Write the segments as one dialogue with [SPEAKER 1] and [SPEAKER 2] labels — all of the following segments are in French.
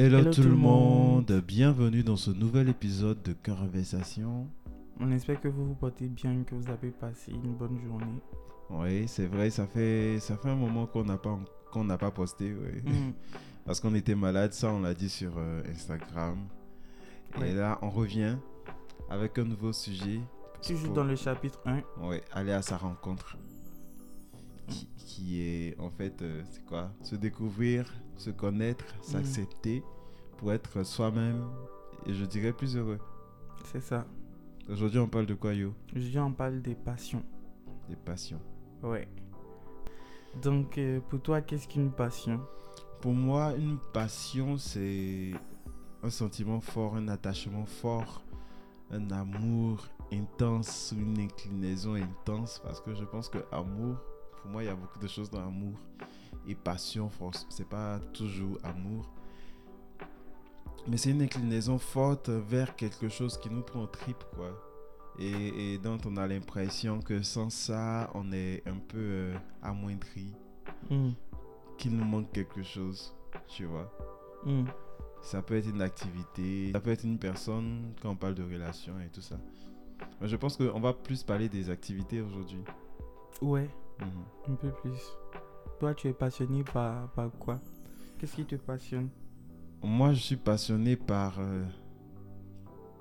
[SPEAKER 1] Hello,
[SPEAKER 2] Hello
[SPEAKER 1] tout, le monde. bienvenue dans ce nouvel épisode de Conversation.
[SPEAKER 2] On espère que vous vous portez bien, que vous avez passé une bonne journée.
[SPEAKER 1] Oui, c'est vrai, ça fait, ça fait un moment qu'on n'a pas, qu'on n'a pas posté, oui.
[SPEAKER 2] Mm.
[SPEAKER 1] parce qu'on était malade, ça on l'a dit sur euh, Instagram.
[SPEAKER 2] Ouais.
[SPEAKER 1] Et là, on revient avec un nouveau sujet.
[SPEAKER 2] Toujours
[SPEAKER 1] Pour-
[SPEAKER 2] dans le chapitre 1.
[SPEAKER 1] Ouais, aller à sa rencontre. Qui, qui est en fait, euh, c'est quoi? Se découvrir, se connaître, s'accepter pour être soi-même et je dirais plus heureux.
[SPEAKER 2] C'est ça.
[SPEAKER 1] Aujourd'hui, on parle de quoi, yo?
[SPEAKER 2] Aujourd'hui, on parle des passions.
[SPEAKER 1] Des passions.
[SPEAKER 2] Ouais. Donc, euh, pour toi, qu'est-ce qu'une passion?
[SPEAKER 1] Pour moi, une passion, c'est un sentiment fort, un attachement fort, un amour intense, une inclinaison intense. Parce que je pense que amour, pour moi, il y a beaucoup de choses dans amour. Et passion, force, c'est pas toujours amour. Mais c'est une inclinaison forte vers quelque chose qui nous prend au trip, quoi. Et, et dont on a l'impression que sans ça, on est un peu euh, amoindri
[SPEAKER 2] Mm.
[SPEAKER 1] qu'il nous manque quelque chose, tu vois.
[SPEAKER 2] Mm.
[SPEAKER 1] Ça peut être une activité, ça peut être une personne quand on parle de relation et tout ça. Je pense qu'on va plus parler des activités aujourd'hui.
[SPEAKER 2] Ouais, Un peu plus. Toi, tu es passionné par, par quoi? Qu'est-ce qui te passionne?
[SPEAKER 1] Moi, je suis passionné par euh,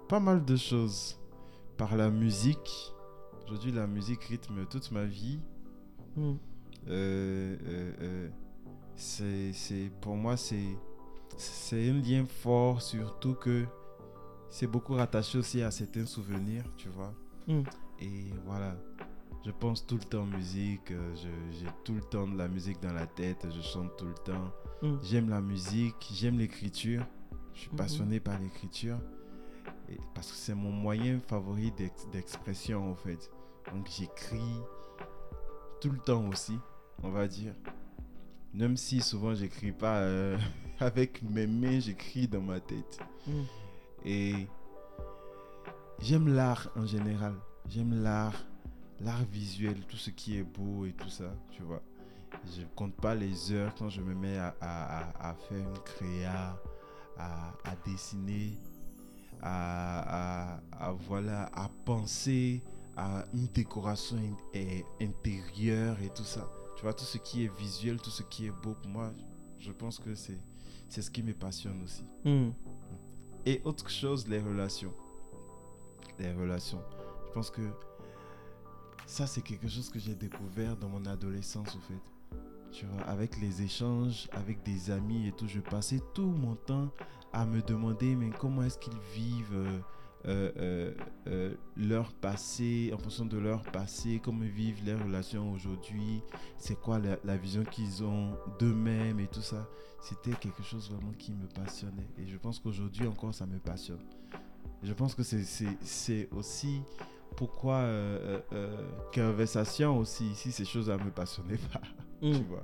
[SPEAKER 1] pas mal de choses. Par la musique. Aujourd'hui, la musique rythme toute ma vie.
[SPEAKER 2] Mm.
[SPEAKER 1] Euh, euh, c'est, c'est- pour moi, c'est, c'est un lien fort, surtout que c'est beaucoup rattaché aussi à certains souvenirs, tu vois.
[SPEAKER 2] Mm.
[SPEAKER 1] Et voilà, je pense tout le temps musique, euh, j'ai tout le temps de la musique dans la tête, je chante tout le temps.
[SPEAKER 2] Mm.
[SPEAKER 1] J'aime la musique, j'aime l'écriture, je suis
[SPEAKER 2] Mhm.
[SPEAKER 1] passionné par l'écriture. Parce que c'est mon moyen favori d'ex- d'expression en fait. Donc j'écris tout le temps aussi, on va dire. Même si souvent j'écris pas euh, avec mes mains, j'écris dans ma tête.
[SPEAKER 2] Mm.
[SPEAKER 1] Et j'aime l'art en général. J'aime l'art, l'art visuel, tout ce qui est beau et tout ça, tu vois. Je compte pas les heures quand je me mets à, à- à- faire une créa, à, à dessiner, à, voilà, à penser à une décoration eh, intérieure et tout ça. Tu vois, tout ce qui est visuel, tout ce qui est beau, pour moi, je pense que c'est, c'est ce qui me passionne aussi.
[SPEAKER 2] Mm.
[SPEAKER 1] Et autre chose, les relations. Les relations. Je pense que ça, c'est quelque chose que j'ai découvert dans mon adolescence, au fait. Tu vois, avec les échanges, avec des amis et tout, je passais tout mon temps à me demander, mais comment est-ce qu'ils vivent euh, euh, euh, leur passé, en fonction de leur passé, comment vivent les relations aujourd'hui, c'est quoi la, la vision qu'ils ont d'eux-mêmes et tout ça c'était quelque chose vraiment qui me passionnait. Et je pense qu'aujourd'hui encore, ça me passionne. Je pense que c'est aussi pourquoi euh, euh, euh, conversation aussi, ici, ces choses à me passionner pas, tu
[SPEAKER 2] Mm.
[SPEAKER 1] vois.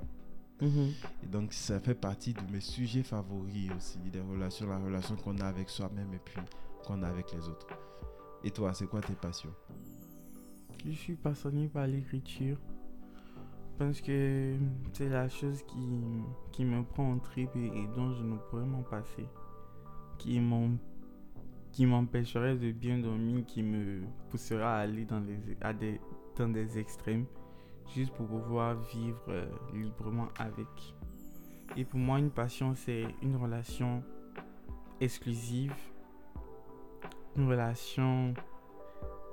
[SPEAKER 2] Mhm.
[SPEAKER 1] Et donc, ça fait partie de mes sujets favoris aussi, les relations, la relation qu'on a avec soi-même et puis qu'on a avec les autres. Et toi, c'est quoi tes passions?
[SPEAKER 2] Je suis passionné par l'écriture parce que c'est la chose qui, qui me prend en trip et, et dont je ne pourrais m'en passer. Qui m'en- qui m'empêcherait de bien dormir, qui me poussera à aller dans, les, à des, dans des extrêmes juste pour pouvoir vivre euh, librement avec. Et pour moi, une passion, c'est une relation exclusive, une relation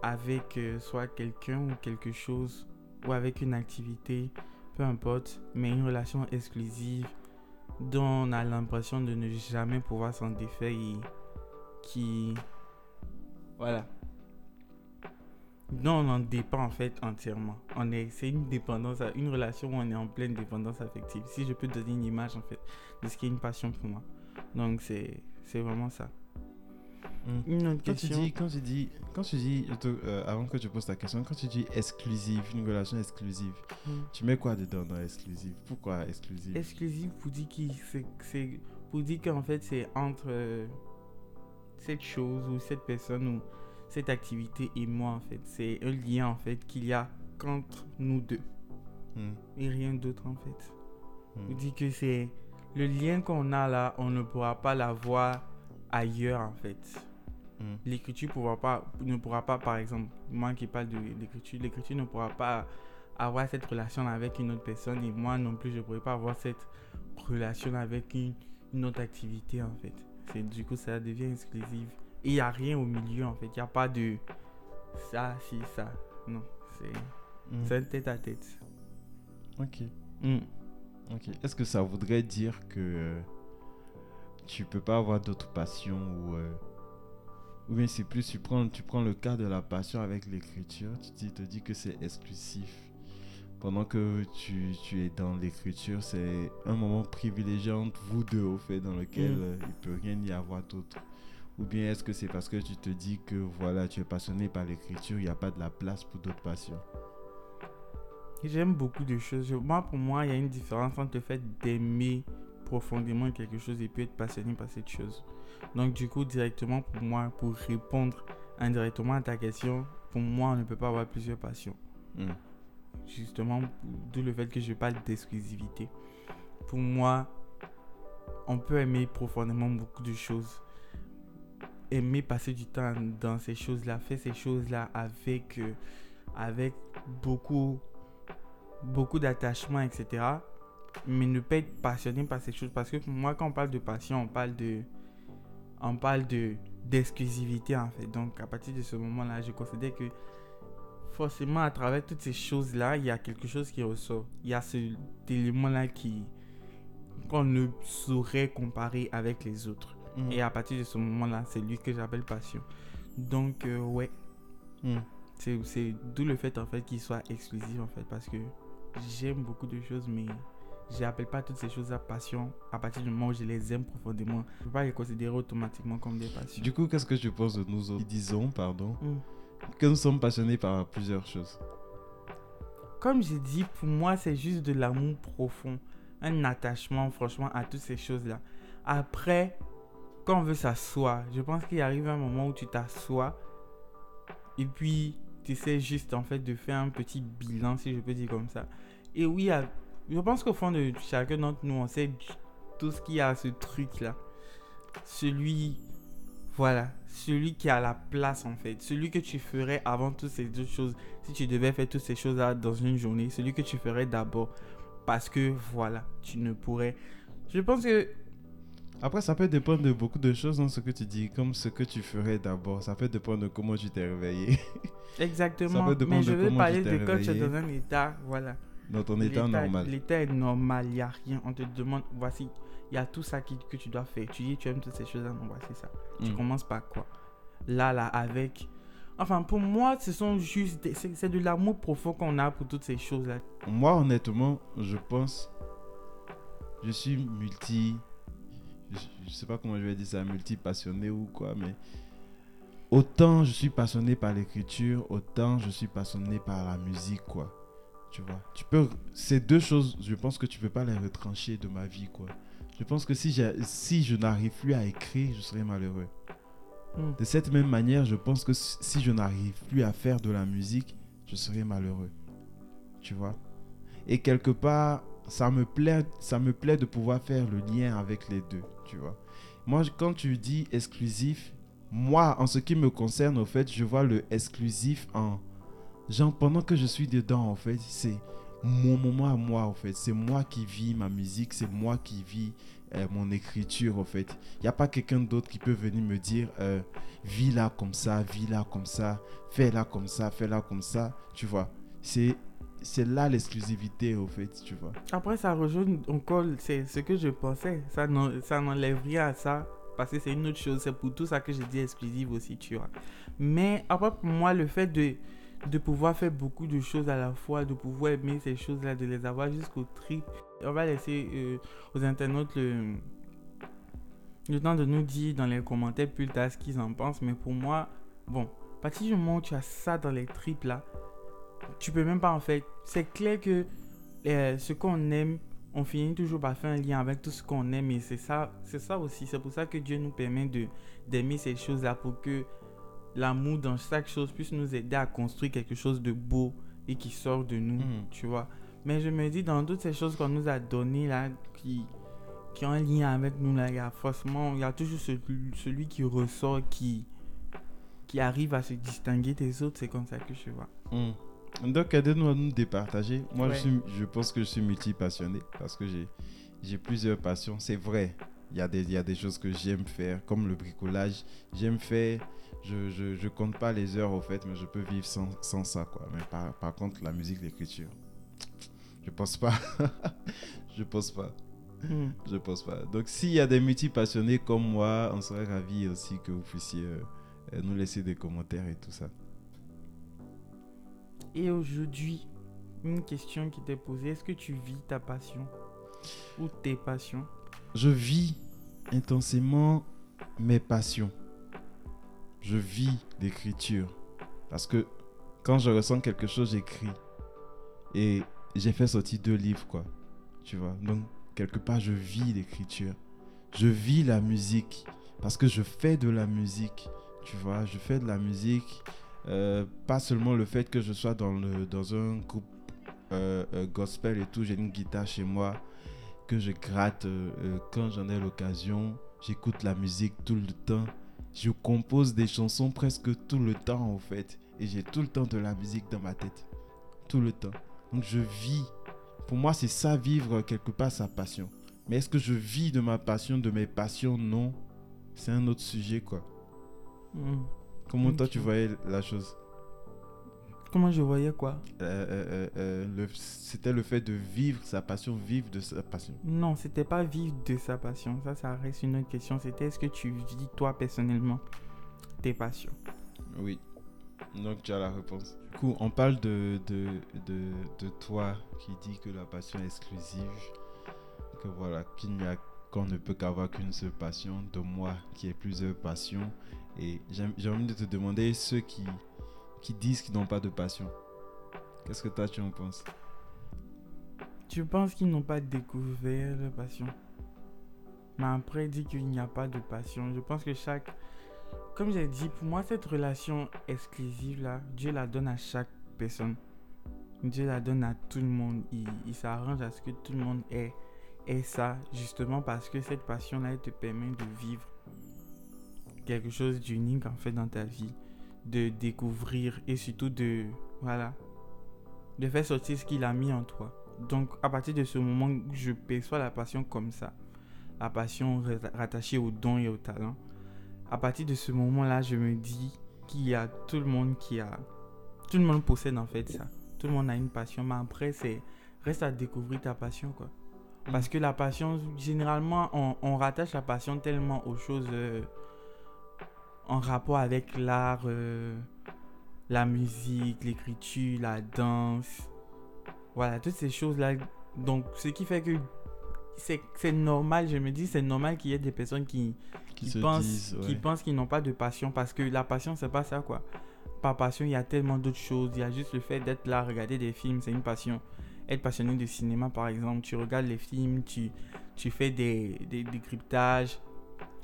[SPEAKER 2] avec euh, soit quelqu'un ou quelque chose ou avec une activité, peu importe, mais une relation exclusive dont on a l'impression de ne jamais pouvoir s'en défaire qui... Voilà. Dont on en dépend en fait entièrement. On est, c'est une dépendance, à- une relation où on est en pleine dépendance affective. Si je peux donner une image en fait de ce qui est une passion pour moi. Donc c'est, c'est vraiment ça. Une autre
[SPEAKER 1] Quand tu dis, quand tu dis, quand tu dis, euh, avant que tu poses ta question, quand tu dis exclusive, une relation exclusive,
[SPEAKER 2] Hmm.
[SPEAKER 1] tu mets quoi dedans dans exclusive? Pourquoi exclusive?
[SPEAKER 2] Exclusif pour dire qui c'est c'est pour dire qu'en fait c'est entre euh, cette chose ou cette personne ou cette activité et moi en fait c'est un lien en fait qu'il y a qu'entre nous deux
[SPEAKER 1] Hmm,
[SPEAKER 2] et rien d'autre en fait
[SPEAKER 1] hmm.
[SPEAKER 2] pour dire que c'est le lien qu'on a là, on ne pourra pas l'avoir ailleurs en fait.
[SPEAKER 1] Mm.
[SPEAKER 2] L'écriture pourra pas, ne pourra pas, par exemple, moi qui parle de l'écriture, l'écriture ne pourra pas avoir cette relation avec une autre personne et moi non plus, je ne pourrais pas avoir cette relation avec une, une autre activité en fait. C'est, du coup, ça devient exclusif. Et il n'y a rien au milieu en fait. Il n'y a pas de ça, si, ça. Non, c'est,
[SPEAKER 1] Mm.
[SPEAKER 2] c'est un tête à tête.
[SPEAKER 1] Ok.
[SPEAKER 2] Mm.
[SPEAKER 1] Ok. Est-ce que ça voudrait dire que euh, tu peux pas avoir d'autres passions ou euh, ou bien c'est plus tu prends tu prends le cas de la passion avec l'écriture, tu te dis que c'est exclusif. Pendant que tu, tu es dans l'écriture, c'est un moment privilégié entre vous deux au fait dans lequel
[SPEAKER 2] Mm.
[SPEAKER 1] euh, il peut rien y avoir d'autre. Ou bien est-ce que c'est parce que tu te dis que voilà, tu es passionné par l'écriture, il n'y a pas de la place pour d'autres passions?
[SPEAKER 2] J'aime beaucoup de choses. Moi, pour moi, il y a une différence entre le fait d'aimer profondément quelque chose et puis être passionné par cette chose. Donc, du coup, directement, pour moi, pour répondre indirectement à ta question, pour moi, on ne peut pas avoir plusieurs passions.
[SPEAKER 1] Mm.
[SPEAKER 2] Justement, d'où le fait que je parle d'exclusivité. Pour moi, on peut aimer profondément beaucoup de choses. Aimer passer du temps dans ces choses-là, faire ces choses-là avec, euh, avec beaucoup, beaucoup d'attachement, etc. Mais ne pas être passionné par ces choses. Parce que pour moi, quand on parle de passion, on parle de, on parle de d'exclusivité en fait. Donc à partir de ce moment-là, je considère que forcément à travers toutes ces choses-là, il y a quelque chose qui ressort. Il y a cet élément-là qui qu'on ne saurait comparer avec les autres.
[SPEAKER 1] Mm.
[SPEAKER 2] Et à partir de ce moment-là, c'est lui que j'appelle passion. Donc euh, ouais,
[SPEAKER 1] Mm.
[SPEAKER 2] c'est c'est d'où le fait en fait qu'il soit exclusif en fait parce que j'aime beaucoup de choses mais j'appelle pas toutes ces choses à passion à partir du moment où je les aime profondément. Je peux pas les considérer automatiquement comme des passions.
[SPEAKER 1] Du coup, qu'est-ce que tu penses de nous autres? Qui disons, pardon,
[SPEAKER 2] Mm.
[SPEAKER 1] Que nous sommes passionnés par plusieurs choses
[SPEAKER 2] Comme j'ai dit, pour moi, c'est juste de l'amour profond, un attachement, franchement, à toutes ces choses-là. Après, quand on veut s'asseoir, je pense qu'il arrive un moment où tu t'assois et puis tu essaies juste, en fait, de faire un petit bilan, si je peux dire comme ça. Et oui, je pense qu'au fond de chacun d'entre nous, on sait tout ce qu'il y a à ce truc-là. Celui, voilà, celui qui a la place, en fait. Celui que tu ferais avant toutes ces deux choses si tu devais faire toutes ces choses-là dans une journée, celui que tu ferais d'abord. Parce que voilà, tu ne pourrais. Je pense que.
[SPEAKER 1] Après, ça peut dépendre de beaucoup de choses dans ce que tu dis, comme ce que tu ferais d'abord. Ça peut dépendre de comment tu t'es réveillé,
[SPEAKER 2] Exactement.
[SPEAKER 1] peut dépendre
[SPEAKER 2] Mais je
[SPEAKER 1] de
[SPEAKER 2] veux parler de quand tu es dans un état. Voilà.
[SPEAKER 1] dans ton état
[SPEAKER 2] L'état-
[SPEAKER 1] normal.
[SPEAKER 2] L'état est normal, il n'y a rien. On te demande, voici, il y a tout ça qui- que tu dois faire. Tu dis, tu aimes toutes ces choses-là, non, voici ça. Tu
[SPEAKER 1] Mm.
[SPEAKER 2] commences par quoi? Là, là, avec. Enfin, pour moi, ce sont juste. des- C'est c'est de l'amour profond qu'on a pour toutes ces choses-là.
[SPEAKER 1] Moi, honnêtement, je pense. Je suis multi. Je, je sais pas comment je vais dire ça, multi-passionné ou quoi, mais. Autant je suis passionné par l'écriture, autant je suis passionné par la musique, quoi. Tu vois? Tu peux. Ces deux choses, je pense que tu peux pas les retrancher de ma vie, quoi. Je pense que si, si je n'arrive plus à écrire, je serais malheureux.
[SPEAKER 2] Mm.
[SPEAKER 1] De cette même manière, je pense que si je n'arrive plus à faire de la musique, je serais malheureux. Tu vois? Et quelque part, ça me plaît, ça me plaît de pouvoir faire le lien avec les deux, tu vois? Moi, quand tu dis exclusif, moi, en ce qui me concerne, au fait, je vois le exclusif en genre pendant que je suis dedans, en fait, c'est mon moment à moi, en fait. C'est moi qui vis ma musique, c'est moi qui vis euh, mon écriture, en fait. Il n'y a pas quelqu'un d'autre qui peut venir me dire, euh, vis là comme ça, vis là comme ça, fais là comme ça, fais là comme ça, tu vois. C'est c'est là l'exclusivité, au fait, tu vois.
[SPEAKER 2] Après, ça rejoint encore c'est ce que je pensais. Ça n'en- ça n'enlève rien à ça. Parce que c'est une autre chose. C'est pour tout ça que j'ai dit exclusive aussi, tu vois. Mais après, pour moi, le fait de, de pouvoir faire beaucoup de choses à la fois, de pouvoir aimer ces choses-là, de les avoir jusqu'au trip. On va laisser euh, aux internautes le, le temps de nous dire dans les commentaires plus tard ce qu'ils en pensent. Mais pour moi, bon, à partir du moment où tu as ça dans les tripes là, tu peux même pas en fait. C'est clair que euh, ce qu'on aime, on finit toujours par faire un lien avec tout ce qu'on aime et c'est ça, ça aussi. C'est pour ça que Dieu nous permet d'aimer ces choses-là pour que l'amour dans chaque chose puisse nous aider à construire quelque chose de beau et qui sort de nous,
[SPEAKER 1] Mhm.
[SPEAKER 2] tu vois. Mais je me dis dans toutes ces choses qu'on nous a données là, qui qui ont un lien avec nous, là, il y a forcément, il y a toujours celui, celui qui ressort, qui, qui arrive à se distinguer des autres. C'est comme ça que je vois.
[SPEAKER 1] Hmm. Donc, aidez-nous à nous départager. Moi, je, suis, je pense que je suis multi-passionné parce que j'ai, j'ai plusieurs passions. C'est vrai, il y, a des, il y a des choses que j'aime faire, comme le bricolage. J'aime faire je, je, je, compte pas les heures au fait, mais je peux vivre sans, sans ça, quoi. Mais par, par contre, la musique, l'écriture, je pense pas. je pense pas. Hmm. Je pense pas. Donc, s'il y a des multi-passionnés comme moi, on serait ravis aussi que vous puissiez euh, nous laisser des commentaires et tout ça.
[SPEAKER 2] Et aujourd'hui, une question qui t'est posée est-ce que tu vis ta passion ou tes passions?
[SPEAKER 1] Je vis intensément mes passions je vis l'écriture. Parce que quand je ressens quelque chose, j'écris. Et j'ai fait sortir deux livres, quoi. Tu vois? Donc, quelque part, je vis l'écriture. Je vis la musique. Parce que je fais de la musique. Tu vois, je fais de la musique. Euh, pas seulement le fait que je sois dans, le, dans un groupe euh, euh, gospel et tout, j'ai une guitare chez moi que je gratte quand j'en ai l'occasion. J'écoute la musique tout le temps je compose des chansons presque tout le temps en fait. Et j'ai tout le temps de la musique dans ma tête. Tout le temps. Donc je vis. Pour moi, c'est ça vivre quelque part sa passion. Mais est-ce que je vis de ma passion, de mes passions? Non. C'est un autre sujet quoi. Hmm. Comment toi tu voyais la chose?
[SPEAKER 2] Comment je voyais quoi
[SPEAKER 1] euh, euh, euh, C'était le fait de vivre sa passion, vivre de sa passion.
[SPEAKER 2] Non, c'était pas vivre de sa passion. Ça, ça reste une autre question. C'était est-ce que tu vis toi personnellement tes passions?
[SPEAKER 1] Oui. Donc tu as la réponse. Du coup, on parle de, de, de, de toi qui dit que la passion est exclusive. Que voilà, qu'il n'y a qu'on ne peut qu'avoir qu'une seule passion. De moi qui ai plusieurs passions. Et j'ai envie de te demander ceux qui qui disent qu'ils n'ont pas de passion. Qu'est-ce que toi tu en penses?
[SPEAKER 2] Tu penses qu'ils n'ont pas découvert la passion? Mais après, dit qu'il n'y a pas de passion. Je pense que chaque. Comme j'ai dit, pour moi, cette relation exclusive là, Dieu la donne à chaque personne. Dieu la donne à tout le monde. Il, s'arrange à ce que tout le monde ait, ait ça, justement parce que cette passion-là, elle te permet de vivre quelque chose d'unique en fait dans ta vie de découvrir et surtout de voilà de faire sortir ce qu'il a mis en toi. Donc à partir de ce moment je perçois la passion comme ça, la passion rattachée au don et au talent, à partir de ce moment-là, je me dis qu'il y a tout le monde qui a tout le monde possède en fait ça. Tout le monde a une passion, mais après c'est reste à découvrir ta passion quoi. Parce que la passion, généralement, on, rattache la passion tellement aux choses euh, en rapport avec l'art, euh, la musique, l'écriture, la danse. Voilà, toutes ces choses-là. Donc, ce qui fait que c'est normal, je me dis, c'est normal qu'il y ait des personnes qui, qui, pensent, qui pensent qu'ils n'ont pas de passion parce que la passion, c'est pas ça, quoi. Par passion, il y a tellement d'autres choses. Il y a juste le fait d'être là, regarder des films, c'est une passion. Être passionné de cinéma, par exemple, tu regardes les films, tu, tu fais des, des décryptages.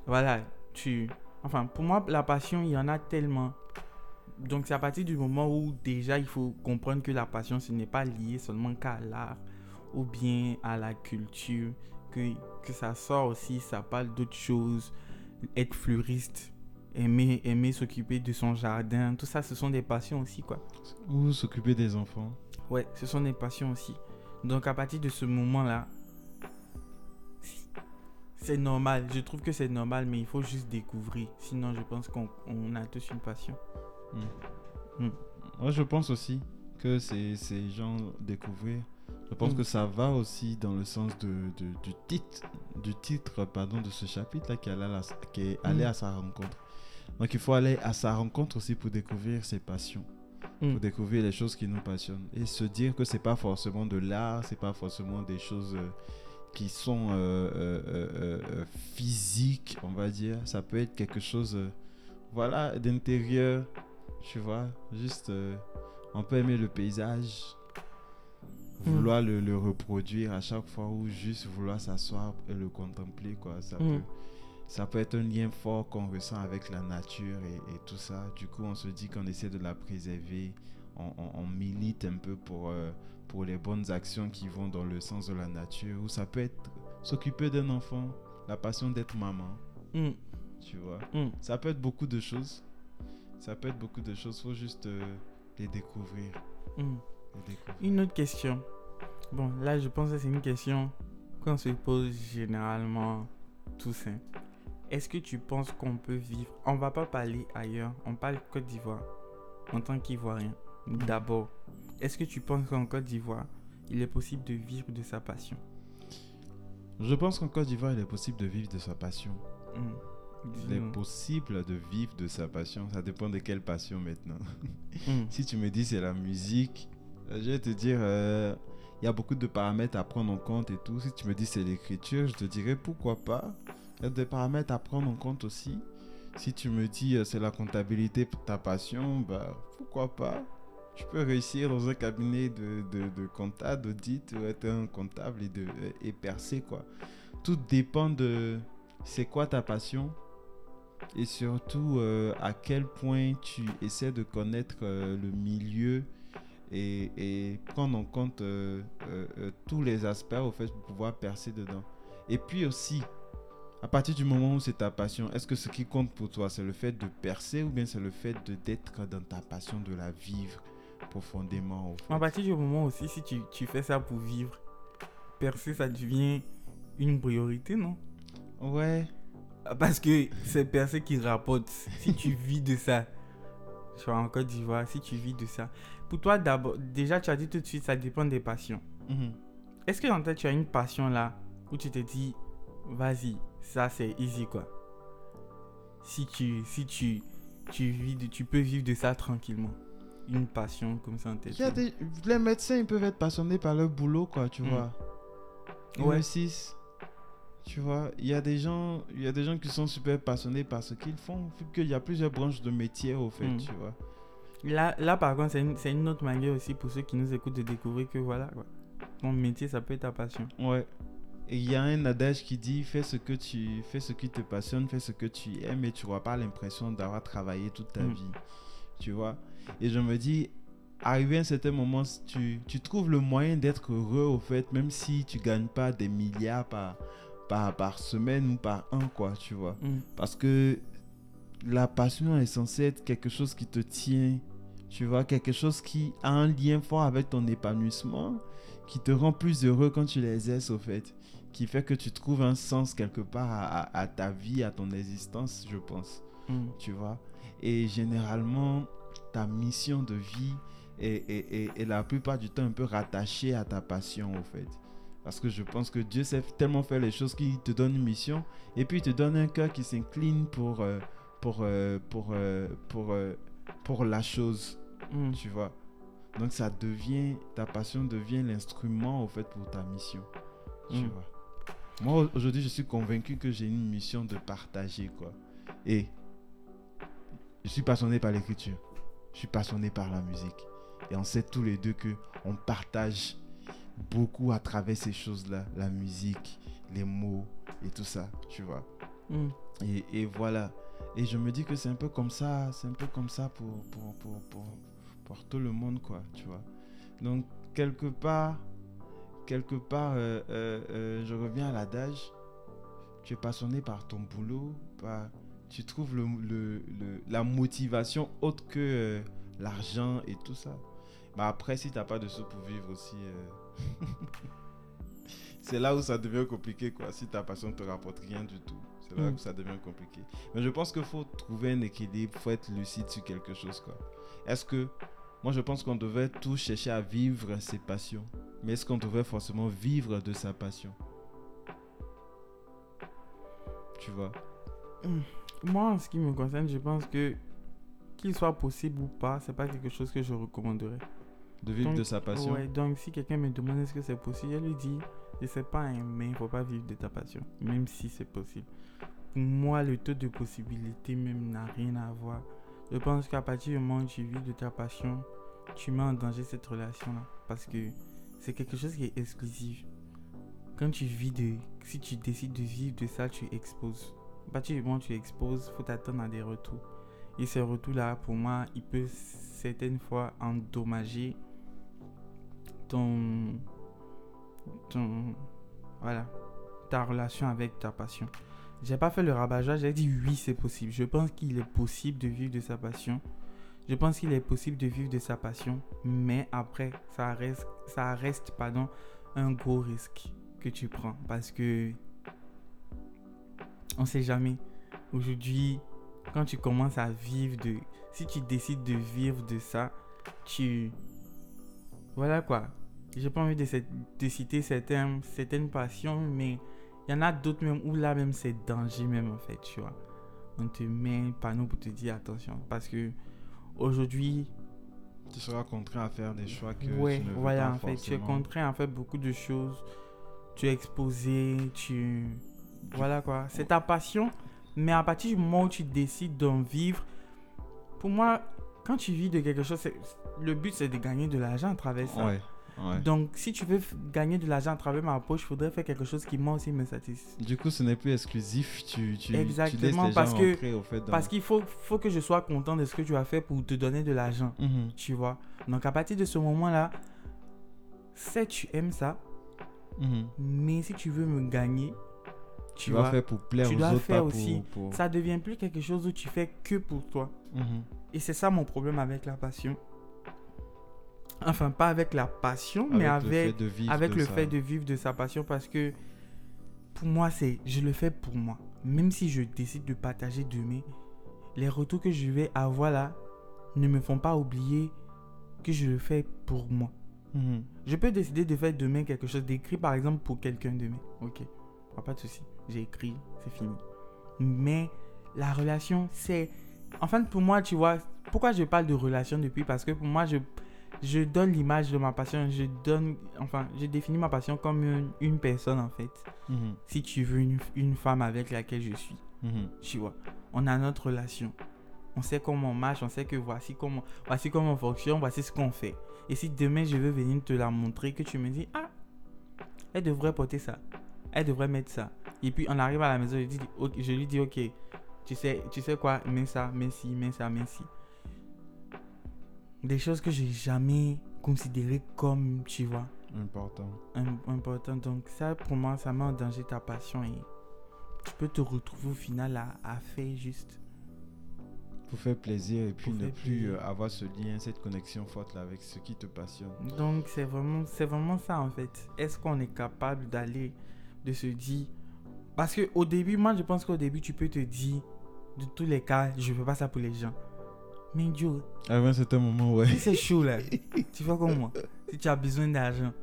[SPEAKER 2] Voilà, tu, Enfin, pour moi, la passion, il y en a tellement. Donc, c'est à partir du moment où déjà il faut comprendre que la passion, ce n'est pas lié seulement qu'à l'art ou bien à la culture, que, que ça sort aussi, ça parle d'autres choses, être fleuriste, aimer, aimer s'occuper de son jardin, tout ça, ce sont des passions aussi, quoi.
[SPEAKER 1] Ou s'occuper des enfants.
[SPEAKER 2] Ouais, ce sont des passions aussi. Donc, à partir de ce moment-là, c'est normal, je trouve que c'est normal, mais il faut juste découvrir. Sinon, je pense qu'on a tous une passion.
[SPEAKER 1] Hmm. Hmm. Moi, je pense aussi que c'est ces gens découvrir. Je pense hmm. que ça va aussi dans le sens de, du titre, du titre pardon, de ce chapitre qui, qui est allé à sa rencontre. Donc il faut aller à sa rencontre aussi pour découvrir ses passions, pour découvrir les choses qui nous passionnent et se dire que c'est pas forcément de l'art, c'est pas forcément des choses euh, qui sont euh, euh, euh, physiques, on va dire. Ça peut être quelque chose, voilà, d'intérieur, tu vois. Juste, on peut aimer le paysage, vouloir le, reproduire à chaque fois ou juste vouloir s'asseoir et le contempler, quoi. Ça, hmm. peut, ça peut être un lien fort qu'on ressent avec la nature et, tout ça. Du coup, on se dit qu'on essaie de la préserver. On, on milite un peu pour pour les bonnes actions qui vont dans le sens de la nature, ou ça peut être s'occuper d'un enfant, la passion d'être maman,
[SPEAKER 2] Mm,
[SPEAKER 1] tu vois.
[SPEAKER 2] mm.
[SPEAKER 1] Ça peut être beaucoup de choses. Ça peut être beaucoup de choses. Faut juste euh, les découvrir.
[SPEAKER 2] Mm.
[SPEAKER 1] les découvrir.
[SPEAKER 2] Une autre question. Bon, là, je pense que c'est une question qu'on se pose généralement tous. hein. Est-ce que tu penses qu'on peut vivre? On va pas parler ailleurs. On parle Côte d'Ivoire en tant qu'Ivoirien. D'abord, est-ce que tu penses qu'en Côte d'Ivoire, il est possible de vivre de sa passion?
[SPEAKER 1] Je pense qu'en Côte d'Ivoire, il est possible de vivre de sa passion.
[SPEAKER 2] Mm.
[SPEAKER 1] Il est possible de vivre de sa passion. Ça dépend de quelle passion maintenant.
[SPEAKER 2] Mm.
[SPEAKER 1] Si tu me dis c'est la musique, euh, je vais te dire, euh, il y a beaucoup de paramètres à prendre en compte et tout. Si tu me dis c'est l'écriture, je te dirais pourquoi pas. Il y a des paramètres à prendre en compte aussi. Si tu me dis euh, c'est la comptabilité pour ta passion, bah pourquoi pas. Tu peux réussir dans un cabinet de, de, de compta, d'audit, être un comptable et, de, et percer. Tout dépend de c'est quoi ta passion et surtout euh, à quel point tu essaies de connaître euh, le milieu et, et prendre en compte euh, tous les aspects au fait pour pouvoir percer dedans. Et puis aussi, à partir du moment où c'est ta passion, est-ce que ce qui compte pour toi, c'est le fait de percer ou bien c'est le fait d'être dans ta passion, de la vivre? Profondément au fait
[SPEAKER 2] À partir du moment aussi, si tu, tu fais ça pour vivre, percer, ça devient une priorité, non?
[SPEAKER 1] Ouais,
[SPEAKER 2] Parce que c'est percer qui rapporte. Si tu vis de ça, je suis en Côte d'Ivoire, si tu vis de ça. Pour toi, d'abord, déjà, tu as dit tout de suite, ça dépend des passions.
[SPEAKER 1] Mhm.
[SPEAKER 2] Est-ce que dans ta tête, tu as une passion là où tu te dis, vas-y, ça c'est easy quoi? Si tu, si tu, tu vis, de- tu peux vivre de ça tranquillement. Une passion comme ça en tête.
[SPEAKER 1] Des- les médecins, ils peuvent être passionnés par leur boulot, quoi, tu
[SPEAKER 2] Mm.
[SPEAKER 1] vois.
[SPEAKER 2] Ouais.
[SPEAKER 1] Ouais. 6. Tu vois, il y a des gens, il y a des gens qui sont super passionnés par ce qu'ils font, vu qu'il y a plusieurs branches de métier, au fait,
[SPEAKER 2] Mm.
[SPEAKER 1] tu vois.
[SPEAKER 2] Là, là, par contre, c'est une, c'est une autre manière aussi pour ceux qui nous écoutent de découvrir que voilà quoi. Ton métier, ça peut être ta passion.
[SPEAKER 1] Ouais. Et il y a un adage qui dit fais ce que tu fais ce qui te passionne, fais ce que tu aimes et tu n'auras pas l'impression d'avoir travaillé toute ta
[SPEAKER 2] Mm.
[SPEAKER 1] vie. Tu vois Et je me dis arrivé à un certain moment tu, tu trouves le moyen d'être heureux au fait même si tu gagnes pas des milliards par par, par semaine ou par an quoi, tu vois.
[SPEAKER 2] Mm.
[SPEAKER 1] Parce que la passion est censée être quelque chose qui te tient, tu vois, quelque chose qui a un lien fort avec ton épanouissement, qui te rend plus heureux quand tu l'exerces au fait, qui fait que tu trouves un sens quelque part à, à- à ta vie, à ton existence, je pense,
[SPEAKER 2] Mm.
[SPEAKER 1] tu vois. Et généralement, ta mission de vie est, est- est- est la plupart du temps un peu rattachée à ta passion au fait. Parce que je pense que Dieu sait tellement faire les choses qu'il te donne une mission et puis il te donne un cœur qui s'incline pour, euh, pour, euh, pour, euh, pour, pour la chose,
[SPEAKER 2] Mm.
[SPEAKER 1] tu vois. Donc ça devient, ta passion devient l'instrument au fait pour ta mission, tu
[SPEAKER 2] Mm.
[SPEAKER 1] vois. Moi aujourd'hui je suis convaincu que j'ai une mission de partager quoi. Et je suis passionné par l'écriture, je suis passionné par la musique. Et on sait tous les deux que on partage beaucoup à travers ces choses-là, la musique, les mots et tout ça, tu vois.
[SPEAKER 2] Mm.
[SPEAKER 1] Et, et voilà. Et je me dis que c'est un peu comme ça, c'est un peu comme ça pour, pour, pour, pour, pour tout le monde, quoi, tu vois. Donc, quelque part, quelque part, euh, euh, euh, je reviens à l'adage, tu es passionné par ton boulot, par, tu trouves le, le- le- la motivation autre que euh, l'argent et tout ça. Mais après, si tu n'as pas de sous pour vivre aussi, euh, c'est là où ça devient compliqué, quoi. Si ta passion ne te rapporte rien du tout, c'est là
[SPEAKER 2] Mm.
[SPEAKER 1] où ça devient compliqué. Mais je pense qu'il faut trouver un équilibre, il faut être lucide sur quelque chose, quoi. Est-ce que, moi je pense qu'on devait tous chercher à vivre ses passions, mais est-ce qu'on devait forcément vivre de sa passion? Tu vois?
[SPEAKER 2] Moi, en ce qui me concerne, je pense que qu'il soit possible ou pas, c'est pas quelque chose que je recommanderais.
[SPEAKER 1] De vivre
[SPEAKER 2] Donc,
[SPEAKER 1] de sa passion
[SPEAKER 2] Ouais, donc si quelqu'un me demande est-ce que c'est possible, je lui dis, je sais pas, hein, mais il faut pas vivre de ta passion, même si c'est possible. Pour moi, le taux de possibilité même n'a rien à voir. Je pense qu'à partir du moment où tu vis de ta passion, tu mets en danger cette relation-là. Parce que c'est quelque chose qui est exclusif. Quand tu vis de. Si tu décides de vivre de ça, tu exposes. Partir du moment où tu exposes, faut t'attendre à des retours. Et ces retours-là, pour moi, ils peuvent certaines fois endommager ton. ton. voilà. ta relation avec ta passion. J'ai pas fait le rabat j'ai dit oui, c'est possible. Je pense qu'il est possible de vivre de sa passion. Je pense qu'il est possible de vivre de sa passion, mais après, ça reste, ça reste un gros risque que tu prends parce que on sait jamais. Aujourd'hui, quand tu commences à vivre de. Si tu décides de vivre de ça, tu. Voilà quoi. J'ai pas envie de, de citer certaines, certaines passions, mais il y en a d'autres même où là même c'est danger même en fait, tu vois. On te met un panneau pour te dire attention. Parce que aujourd'hui.
[SPEAKER 1] Tu seras contraint à faire des choix que
[SPEAKER 2] ouais,
[SPEAKER 1] tu ne veux
[SPEAKER 2] voilà,
[SPEAKER 1] pas
[SPEAKER 2] en fait. Tu es
[SPEAKER 1] forcément.
[SPEAKER 2] contraint à faire beaucoup de choses. Tu es exposé, tu. Voilà quoi. C'est ta passion. Mais à partir du moment où tu décides d'en vivre, pour moi, quand tu vis de quelque chose, le but c'est de gagner de l'argent à travers ça.
[SPEAKER 1] Ouais, ouais.
[SPEAKER 2] Donc, si tu veux gagner de l'argent à travers ma poche, il faudrait faire quelque chose qui moi aussi me satisfait.
[SPEAKER 1] Du coup, ce n'est plus exclusif. Tu,
[SPEAKER 2] Exactement,
[SPEAKER 1] les
[SPEAKER 2] parce
[SPEAKER 1] gens
[SPEAKER 2] que-
[SPEAKER 1] entrer, au fait, dans...
[SPEAKER 2] Parce qu'il faut, faut que je sois content de ce que tu as fait pour te donner de l'argent.
[SPEAKER 1] Mhm.
[SPEAKER 2] Tu vois. Donc, à partir de ce moment-là, c'est tu aimes ça,
[SPEAKER 1] Mhm.
[SPEAKER 2] mais si tu veux me gagner, tu,
[SPEAKER 1] dois
[SPEAKER 2] vois,
[SPEAKER 1] faire pour plaire
[SPEAKER 2] tu
[SPEAKER 1] aux
[SPEAKER 2] dois
[SPEAKER 1] autres,
[SPEAKER 2] faire
[SPEAKER 1] pas
[SPEAKER 2] aussi.
[SPEAKER 1] pour... pour...
[SPEAKER 2] ça devient plus quelque chose où tu fais que pour toi.
[SPEAKER 1] Mhm.
[SPEAKER 2] Et c'est ça mon problème avec la passion. Enfin, pas avec la passion, mais
[SPEAKER 1] le
[SPEAKER 2] avec,
[SPEAKER 1] fait de vivre
[SPEAKER 2] avec
[SPEAKER 1] de
[SPEAKER 2] le
[SPEAKER 1] ça.
[SPEAKER 2] fait de vivre de sa passion parce que pour moi, c'est je le fais pour moi. Même si je décide de partager demain, les retours que je vais avoir là ne me font pas oublier que je le fais pour moi.
[SPEAKER 1] Mhm.
[SPEAKER 2] Je peux décider de faire demain quelque chose, d'écrire par exemple pour quelqu'un demain. Ok, pas de souci. J'ai écrit, c'est fini. Mais la relation, c'est. Enfin, pour moi, tu vois, pourquoi je parle de relation depuis? Parce que pour moi, je, je donne l'image de ma passion. Je donne. Enfin, je définis ma passion comme une, une personne en fait.
[SPEAKER 1] Mhm.
[SPEAKER 2] Si tu veux une, une femme avec laquelle je suis,
[SPEAKER 1] Mhm.
[SPEAKER 2] tu vois, on a notre relation. On sait comment on marche, on sait que voici comment, voici comment on fonctionne, voici ce qu'on fait. Et si demain je veux venir te la montrer, que tu me dis, ah, elle devrait porter ça, elle devrait mettre ça. Et puis on arrive à la maison, je, dis, ok, je lui dis, ok, tu sais, tu sais quoi, mets ça, mets ci, mets ça, mets ci. Des choses que j'ai jamais considérées comme, tu vois,
[SPEAKER 1] Important.
[SPEAKER 2] im- important. Donc ça, pour moi, ça met en danger ta passion et tu peux te retrouver au final à, à faire juste.
[SPEAKER 1] Pour faire plaisir et puis
[SPEAKER 2] Pour
[SPEAKER 1] ne plus
[SPEAKER 2] plaisir.
[SPEAKER 1] euh, avoir ce lien, cette connexion forte là, avec ce qui te passionne.
[SPEAKER 2] Donc c'est vraiment, c'est vraiment ça en fait. Est-ce qu'on est capable d'aller, de se dire... Parce que au début, moi je pense qu'au début, tu peux te dire, de tous les cas, je fais pas ça pour les gens. Mais Dieu,
[SPEAKER 1] un certain moment, ouais.
[SPEAKER 2] c'est chaud là, tu fais comme moi. Si tu as besoin d'argent.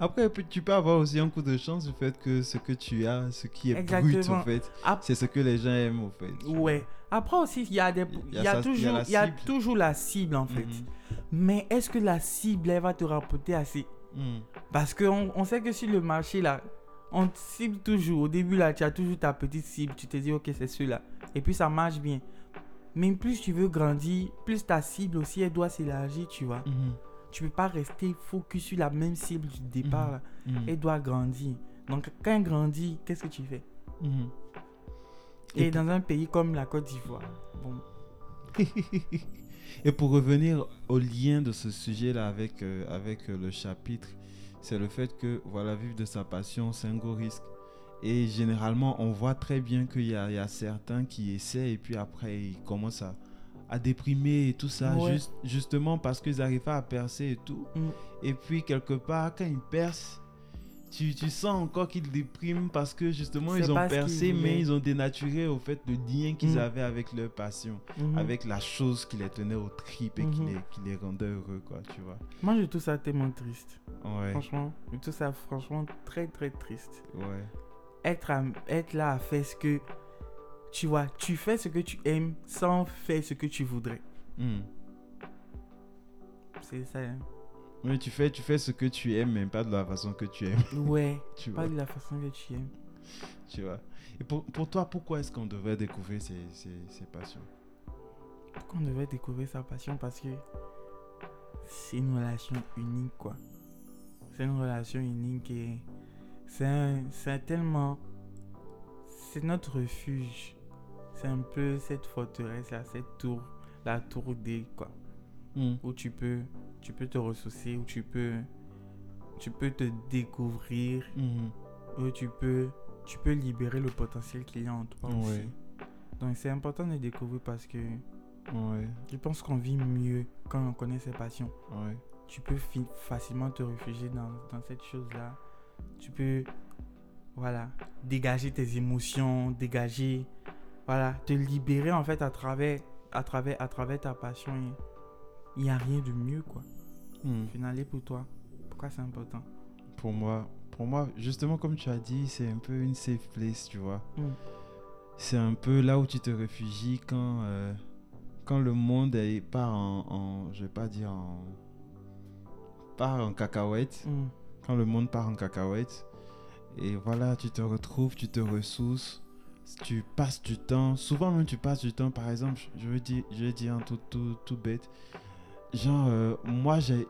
[SPEAKER 1] Après, tu peux avoir aussi un coup de chance du fait que ce que tu as, ce qui est brut, au fait,
[SPEAKER 2] Ap-
[SPEAKER 1] c'est ce que les gens aiment, au fait.
[SPEAKER 2] Ouais. Après aussi, il y a des, il y a,
[SPEAKER 1] sa-
[SPEAKER 2] toujours, y a
[SPEAKER 1] cible.
[SPEAKER 2] toujours la cible en fait.
[SPEAKER 1] Mhm.
[SPEAKER 2] Mais est-ce que la cible, elle va te rapporter assez?
[SPEAKER 1] Mhm.
[SPEAKER 2] Parce qu'on on sait que sur le marché, là, on te cible toujours. Au début, là, tu as toujours ta petite cible. Tu te dis, ok, c'est celui-là. Et puis, ça marche bien. Mais plus tu veux grandir, plus ta cible aussi, elle doit s'élargir, tu vois.
[SPEAKER 1] Mhm.
[SPEAKER 2] Tu peux pas rester focus sur la même cible du départ.
[SPEAKER 1] Mhm.
[SPEAKER 2] là.
[SPEAKER 1] Mhm.
[SPEAKER 2] Elle doit grandir. Donc, quand elle grandit, qu'est-ce que tu fais?
[SPEAKER 1] Mhm.
[SPEAKER 2] Et,
[SPEAKER 1] Et
[SPEAKER 2] dans un pays comme la Côte d'Ivoire, bon,
[SPEAKER 1] Et pour revenir au lien de ce sujet-là avec, euh, avec euh, le chapitre, c'est le fait que, voilà, vivre de sa passion, c'est un gros risque. Et généralement, on voit très bien qu'il y a, il y a certains qui essaient et puis après, ils commencent à, à déprimer et tout ça,
[SPEAKER 2] Ouais.
[SPEAKER 1] juste, justement parce qu'ils n'arrivent pas à percer et tout.
[SPEAKER 2] Mm.
[SPEAKER 1] Et puis, quelque part, quand ils percent, tu, tu sens encore qu'ils dépriment parce que justement, ils ont percé, mais ils ont dénaturé au fait le lien qu'ils
[SPEAKER 2] Mm.
[SPEAKER 1] avaient avec leur passion
[SPEAKER 2] mhm.
[SPEAKER 1] avec la chose qui les tenait au trip et qui,
[SPEAKER 2] Mhm.
[SPEAKER 1] les, qui les rendait heureux, quoi, tu vois.
[SPEAKER 2] moi, je trouve ça tellement triste.
[SPEAKER 1] Ouais,
[SPEAKER 2] Franchement, je trouve ça franchement très, très triste.
[SPEAKER 1] ouais.
[SPEAKER 2] être, à- être là à faire ce que tu vois, tu fais ce que tu aimes sans faire ce que tu voudrais.
[SPEAKER 1] Hmm.
[SPEAKER 2] C'est ça. hein.
[SPEAKER 1] Oui, tu fais, tu fais ce que tu aimes, mais pas de la façon que tu aimes,
[SPEAKER 2] Ouais,
[SPEAKER 1] tu vois.
[SPEAKER 2] pas de la façon que tu aimes.
[SPEAKER 1] Tu vois. Et pour, pour toi, pourquoi est-ce qu'on devrait découvrir ces, ces, ces passions?
[SPEAKER 2] Pourquoi on devrait découvrir sa passion? Parce que c'est une relation unique, quoi. C'est une relation unique et c'est tellement. C'est notre refuge. C'est un peu cette forteresse, là, cette tour, la tour D, quoi.
[SPEAKER 1] Hmm.
[SPEAKER 2] où tu peux, tu peux te ressourcer, où tu peux, tu peux te découvrir,
[SPEAKER 1] Mhm.
[SPEAKER 2] où tu peux tu peux libérer le potentiel qu'il y a en toi
[SPEAKER 1] Ouais.
[SPEAKER 2] aussi. Donc c'est important de découvrir parce que
[SPEAKER 1] Ouais,
[SPEAKER 2] je pense qu'on vit mieux quand on connaît ses passions.
[SPEAKER 1] ouais.
[SPEAKER 2] Tu peux fi- facilement te réfugier dans, dans cette chose-là. Tu peux, voilà, dégager tes émotions, dégager, voilà, te libérer en fait à travers, à travers, à travers ta passion. Il n'y a rien de mieux, quoi.
[SPEAKER 1] Hmm.
[SPEAKER 2] Finalement, pour toi, pourquoi c'est important?
[SPEAKER 1] Pour moi, pour moi, justement, comme tu as dit, c'est un peu une safe place, tu vois.
[SPEAKER 2] Mm.
[SPEAKER 1] C'est un peu là où tu te réfugies quand, euh, quand le monde est part en, en- je vais pas dire en, part en cacahuète.
[SPEAKER 2] Mm.
[SPEAKER 1] Quand le monde part en cacahuète. Et voilà, tu te retrouves, tu te ressources, tu passes du temps. Souvent même tu passes du temps, par exemple, je veux dire, je vais dire un truc tout, tout bête. Genre, euh, moi j'ai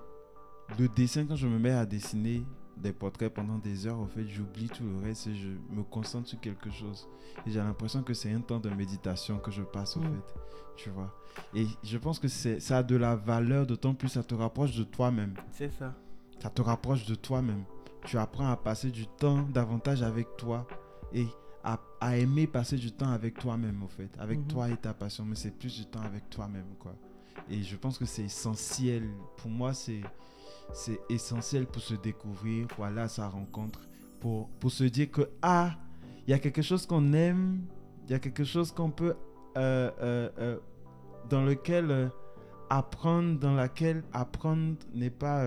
[SPEAKER 1] le dessin, quand je me mets à dessiner des portraits pendant des heures, au fait, j'oublie tout le reste et je me concentre sur quelque chose. Et j'ai l'impression que c'est un temps de méditation que je passe, au
[SPEAKER 2] Mm.
[SPEAKER 1] fait. Tu vois. Et je pense que c'est, ça a de la valeur, d'autant plus ça te rapproche de toi-même
[SPEAKER 2] C'est ça.
[SPEAKER 1] ça te rapproche de toi-même. Tu apprends à passer du temps davantage avec toi et à, à aimer passer du temps avec toi-même, au fait. Avec
[SPEAKER 2] Mhm.
[SPEAKER 1] toi et ta passion, mais c'est plus du temps avec toi-même, quoi. Et je pense que c'est essentiel. Pour moi, c'est c'est essentiel pour se découvrir, pour aller à sa rencontre, pour, pour se dire que, ah, il y a quelque chose qu'on aime, il y a quelque chose qu'on peut, euh, euh, euh, dans lequel apprendre, dans laquelle apprendre n'est pas,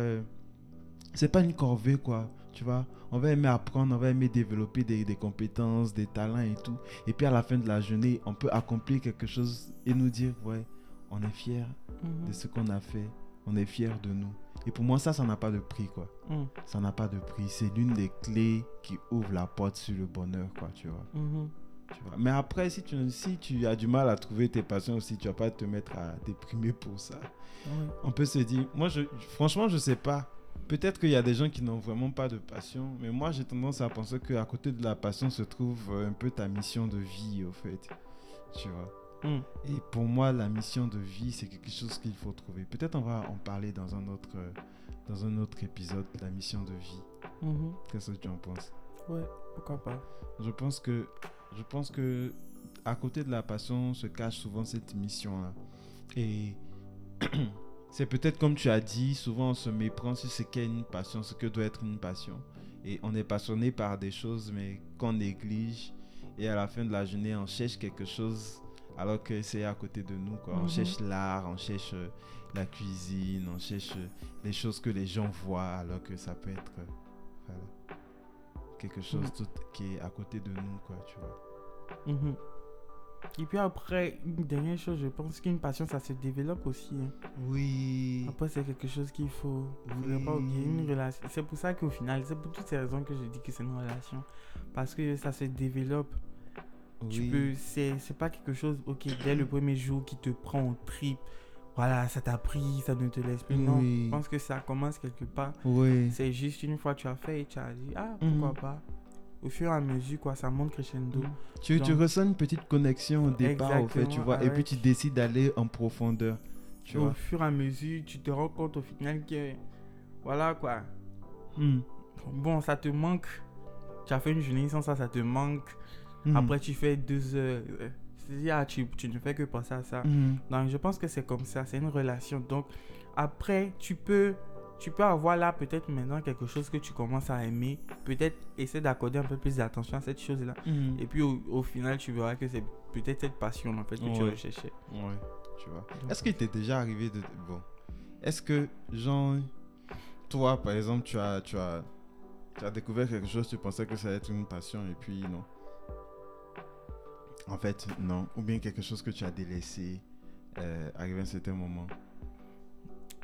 [SPEAKER 1] c'est pas une corvée, quoi, tu vois? On va aimer apprendre, on va aimer développer des, des compétences, des talents et tout. Et puis à la fin de la journée, on peut accomplir quelque chose et nous dire, ouais, on est fier
[SPEAKER 2] Mhm.
[SPEAKER 1] de ce qu'on a fait, on est fier de nous. Et pour moi, ça, ça n'a pas de prix, quoi.
[SPEAKER 2] Mm.
[SPEAKER 1] Ça n'a pas de prix. C'est l'une des clés qui ouvre la porte sur le bonheur, quoi, tu vois.
[SPEAKER 2] Mhm.
[SPEAKER 1] Tu vois. Mais après, si tu, si tu as du mal à trouver tes passions aussi, tu vas pas te mettre à déprimer pour ça. On peut se dire, moi, je, franchement, je sais pas. Peut-être qu'il y a des gens qui n'ont vraiment pas de passion, mais moi, j'ai tendance à penser qu'à côté de la passion se trouve euh, un peu ta mission de vie, au fait. Tu vois.
[SPEAKER 2] Mm.
[SPEAKER 1] Et pour moi, la mission de vie, c'est quelque chose qu'il faut trouver. Peut-être on va en parler dans un autre, euh, dans un autre épisode, la mission de vie.
[SPEAKER 2] Mhm.
[SPEAKER 1] Qu'est-ce que tu en penses?
[SPEAKER 2] Ouais, pourquoi pas.
[SPEAKER 1] Je pense que, je pense que, à côté de la passion, se cache souvent cette mission-là. Et c'est peut-être comme tu as dit, souvent on se méprend sur ce qu'est une passion, ce que doit être une passion. Et on est passionné par des choses, mais qu'on néglige. Et à la fin de la journée, on cherche quelque chose alors que c'est à côté de nous. Quoi. On
[SPEAKER 2] Mhm.
[SPEAKER 1] cherche l'art, on cherche euh, la cuisine, on cherche euh, les choses que les gens voient alors que ça peut être euh, voilà, quelque chose
[SPEAKER 2] Mhm.
[SPEAKER 1] tout- qui est à côté de nous. Quoi, tu vois.
[SPEAKER 2] Mhm. Et puis après, une dernière chose, je pense qu'une passion, ça se développe aussi. hein.
[SPEAKER 1] Oui.
[SPEAKER 2] Après, c'est quelque chose qu'il faut faudrait pas oublier. Une
[SPEAKER 1] Oui.
[SPEAKER 2] relation. C'est pour ça qu'au final, c'est pour toutes ces raisons que je dis que c'est une relation. Parce que ça se développe. Tu peux, c'est pas quelque chose, ok, dès le premier jour qui te prend au trip. Voilà, ça t'a pris, ça ne te laisse plus. Non,
[SPEAKER 1] Oui.
[SPEAKER 2] je pense que ça commence quelque part.
[SPEAKER 1] Oui.
[SPEAKER 2] C'est juste une fois que tu as fait et tu as dit, ah, pourquoi
[SPEAKER 1] Mhm.
[SPEAKER 2] pas. Au fur et à mesure, quoi, ça monte crescendo.
[SPEAKER 1] Tu, tu
[SPEAKER 2] Donc-
[SPEAKER 1] ressens une petite connexion au départ, au fait, tu vois. Et puis tu décides d'aller en profondeur. Tu
[SPEAKER 2] au
[SPEAKER 1] vois.
[SPEAKER 2] fur et à mesure, tu te rends compte au final que, voilà quoi,
[SPEAKER 1] Hmm.
[SPEAKER 2] bon, ça te manque. Tu as fait une journée sans ça, ça te manque.
[SPEAKER 1] Hmm.
[SPEAKER 2] Après, tu fais deux heures. euh, c'est-à-dire, ah, tu, tu ne fais que penser à ça.
[SPEAKER 1] Hmm.
[SPEAKER 2] Donc, je pense que c'est comme ça, c'est une relation. Donc, après, tu peux, tu peux avoir là peut-être maintenant quelque chose que tu commences à aimer. Peut-être essayer d'accorder un peu plus d'attention à cette chose-là.
[SPEAKER 1] Hmm.
[SPEAKER 2] Et puis, au, au final, tu verras que c'est peut-être cette passion en fait que tu
[SPEAKER 1] Ouais.
[SPEAKER 2] recherchais.
[SPEAKER 1] Ouais, tu vois. Est-ce qu'il t'est déjà arrivé de. Bon. Est-ce que, genre, toi, par exemple, tu as, tu as, tu as découvert quelque chose, tu pensais que ça allait être une passion, et puis non? En fait, non. Ou bien quelque chose que tu as délaissé, euh, arrivé à un certain moment.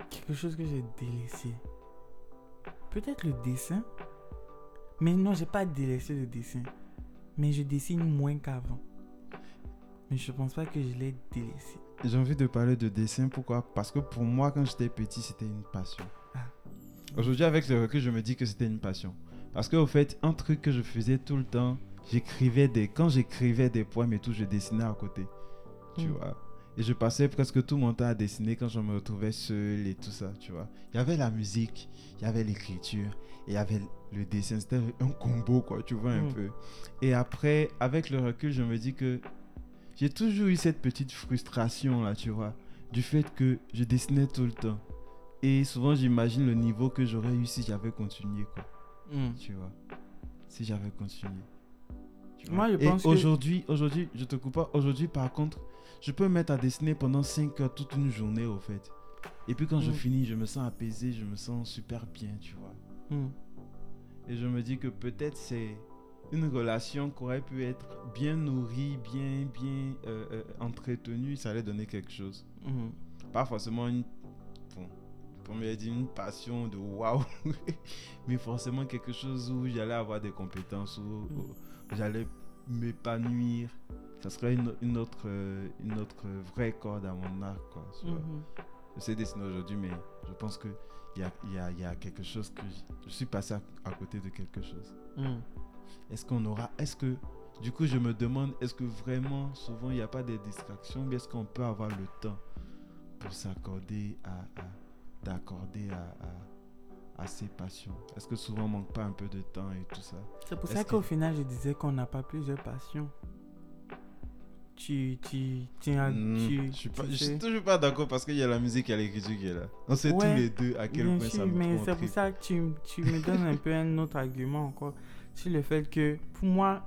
[SPEAKER 2] Quelque chose que j'ai délaissé. Peut-être le dessin. Mais non, j'ai pas délaissé le dessin. Mais je dessine moins qu'avant. Mais je pense pas que je l'ai délaissé.
[SPEAKER 1] J'ai envie de parler de dessin, pourquoi? Parce que pour moi, quand j'étais petit, c'était une passion.
[SPEAKER 2] Ah.
[SPEAKER 1] Aujourd'hui, avec le recul, je me dis que c'était une passion. Parce qu'au fait, un truc que je faisais tout le temps, j'écrivais des. Quand j'écrivais des poèmes et tout, je dessinais à côté. Tu
[SPEAKER 2] Mm.
[SPEAKER 1] vois Et je passais presque tout mon temps à dessiner quand je me retrouvais seul et tout ça, tu vois. Il y avait la musique, il y avait l'écriture, et il y avait le dessin. C'était un combo, quoi, tu vois, un
[SPEAKER 2] Mm.
[SPEAKER 1] peu. Et après, avec le recul, je me dis que j'ai toujours eu cette petite frustration, là, tu vois, du fait que je dessinais tout le temps. Et souvent, j'imagine le niveau que j'aurais eu si j'avais continué, quoi,
[SPEAKER 2] Hmm.
[SPEAKER 1] tu vois. Si j'avais continué.
[SPEAKER 2] Moi, je
[SPEAKER 1] et
[SPEAKER 2] pense que-
[SPEAKER 1] aujourd'hui, aujourd'hui, je te coupe pas. Aujourd'hui, par contre, je peux me mettre à dessiner pendant 5 heures toute une journée, au fait. Et puis quand je
[SPEAKER 2] Mm.
[SPEAKER 1] finis, je me sens apaisé, je me sens super bien, tu vois.
[SPEAKER 2] Hmm.
[SPEAKER 1] Et je me dis que peut-être c'est une relation qui aurait pu être bien nourrie, bien, bien euh, euh, entretenue, ça allait donner quelque chose.
[SPEAKER 2] Hmm.
[SPEAKER 1] Pas forcément une, bon, pour me dire une passion de waouh, mais forcément quelque chose où j'allais avoir des compétences, où, où j'allais m'épanouir. Ça serait une, une autre, euh, une autre vraie corde à mon arc, quoi.
[SPEAKER 2] Mhm.
[SPEAKER 1] Je sais dessiner aujourd'hui, mais je pense qu'il y a, y, a, y a quelque chose que je suis passé à, à côté de quelque chose.
[SPEAKER 2] Hmm.
[SPEAKER 1] Est-ce qu'on aura, est-ce que, du coup, je me demande, est-ce que vraiment, souvent, il n'y a pas de distractions, bien est-ce qu'on peut avoir le temps pour s'accorder à, à- d'accorder à, à, à ses passions Est-ce que souvent, on manque pas un peu de temps et tout ça?
[SPEAKER 2] C'est pour ça qu'au final, je disais qu'on n'a pas plusieurs passions. Tu, tu, tu,
[SPEAKER 1] Hmm,
[SPEAKER 2] tu,
[SPEAKER 1] je suis, pas,
[SPEAKER 2] tu
[SPEAKER 1] je suis toujours pas d'accord parce qu'il y a la musique et l'écriture qui est là. On sait
[SPEAKER 2] Ouais,
[SPEAKER 1] tous les deux à quel point
[SPEAKER 2] sûr,
[SPEAKER 1] ça me
[SPEAKER 2] mais c'est pour ça que tu, tu me donnes un peu un autre argument encore sur le fait que, pour moi,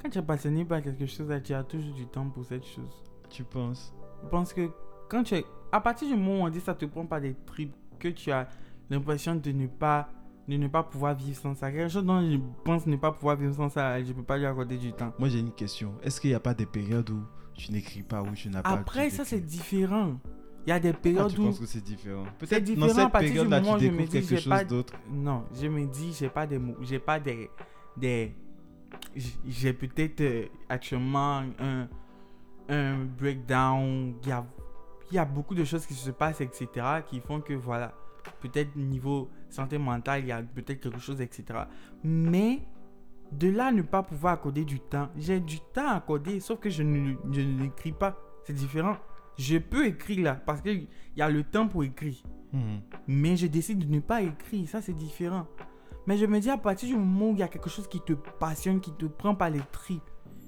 [SPEAKER 2] quand tu es passionné par quelque chose, tu as toujours du temps pour cette chose.
[SPEAKER 1] Tu penses?
[SPEAKER 2] Je pense que quand tu es. À partir du moment où on dit ça te prend pas des tripes, que tu as l'impression de ne pas de ne pas pouvoir vivre sans ça. Quelque chose dont je pense ne pas pouvoir vivre sans ça, je peux pas lui accorder du temps.
[SPEAKER 1] Moi, j'ai une question. Est-ce qu'il n'y a pas des périodes où tu n'écris pas, où tu n'as pas
[SPEAKER 2] Après, ça c'est différent. Il y a des
[SPEAKER 1] Ah,
[SPEAKER 2] période
[SPEAKER 1] tu
[SPEAKER 2] où.
[SPEAKER 1] penses que c'est différent? Peut-être
[SPEAKER 2] différent
[SPEAKER 1] dans cette période-là, tu
[SPEAKER 2] je
[SPEAKER 1] découvres
[SPEAKER 2] dis,
[SPEAKER 1] quelque
[SPEAKER 2] j'ai
[SPEAKER 1] chose
[SPEAKER 2] pas-
[SPEAKER 1] d'autre.
[SPEAKER 2] Non, je me dis, j'ai pas des mots, j'ai pas des, des, j'ai peut-être euh, actuellement un, un breakdown. Il y a, il y a beaucoup de choses qui se passent, etc., qui font que voilà, peut-être niveau santé mentale, il y a peut-être quelque chose, etc. Mais de là ne pas pouvoir accorder du temps, j'ai du temps à accorder, sauf que je ne, je ne l'écris pas. C'est différent. Je peux écrire là, parce qu'il y a le temps pour écrire
[SPEAKER 1] Mhm.
[SPEAKER 2] mais je décide de ne pas écrire. Ça, c'est différent. Mais je me dis, à partir du moment où il y a quelque chose qui te passionne, qui te prend par les tripes,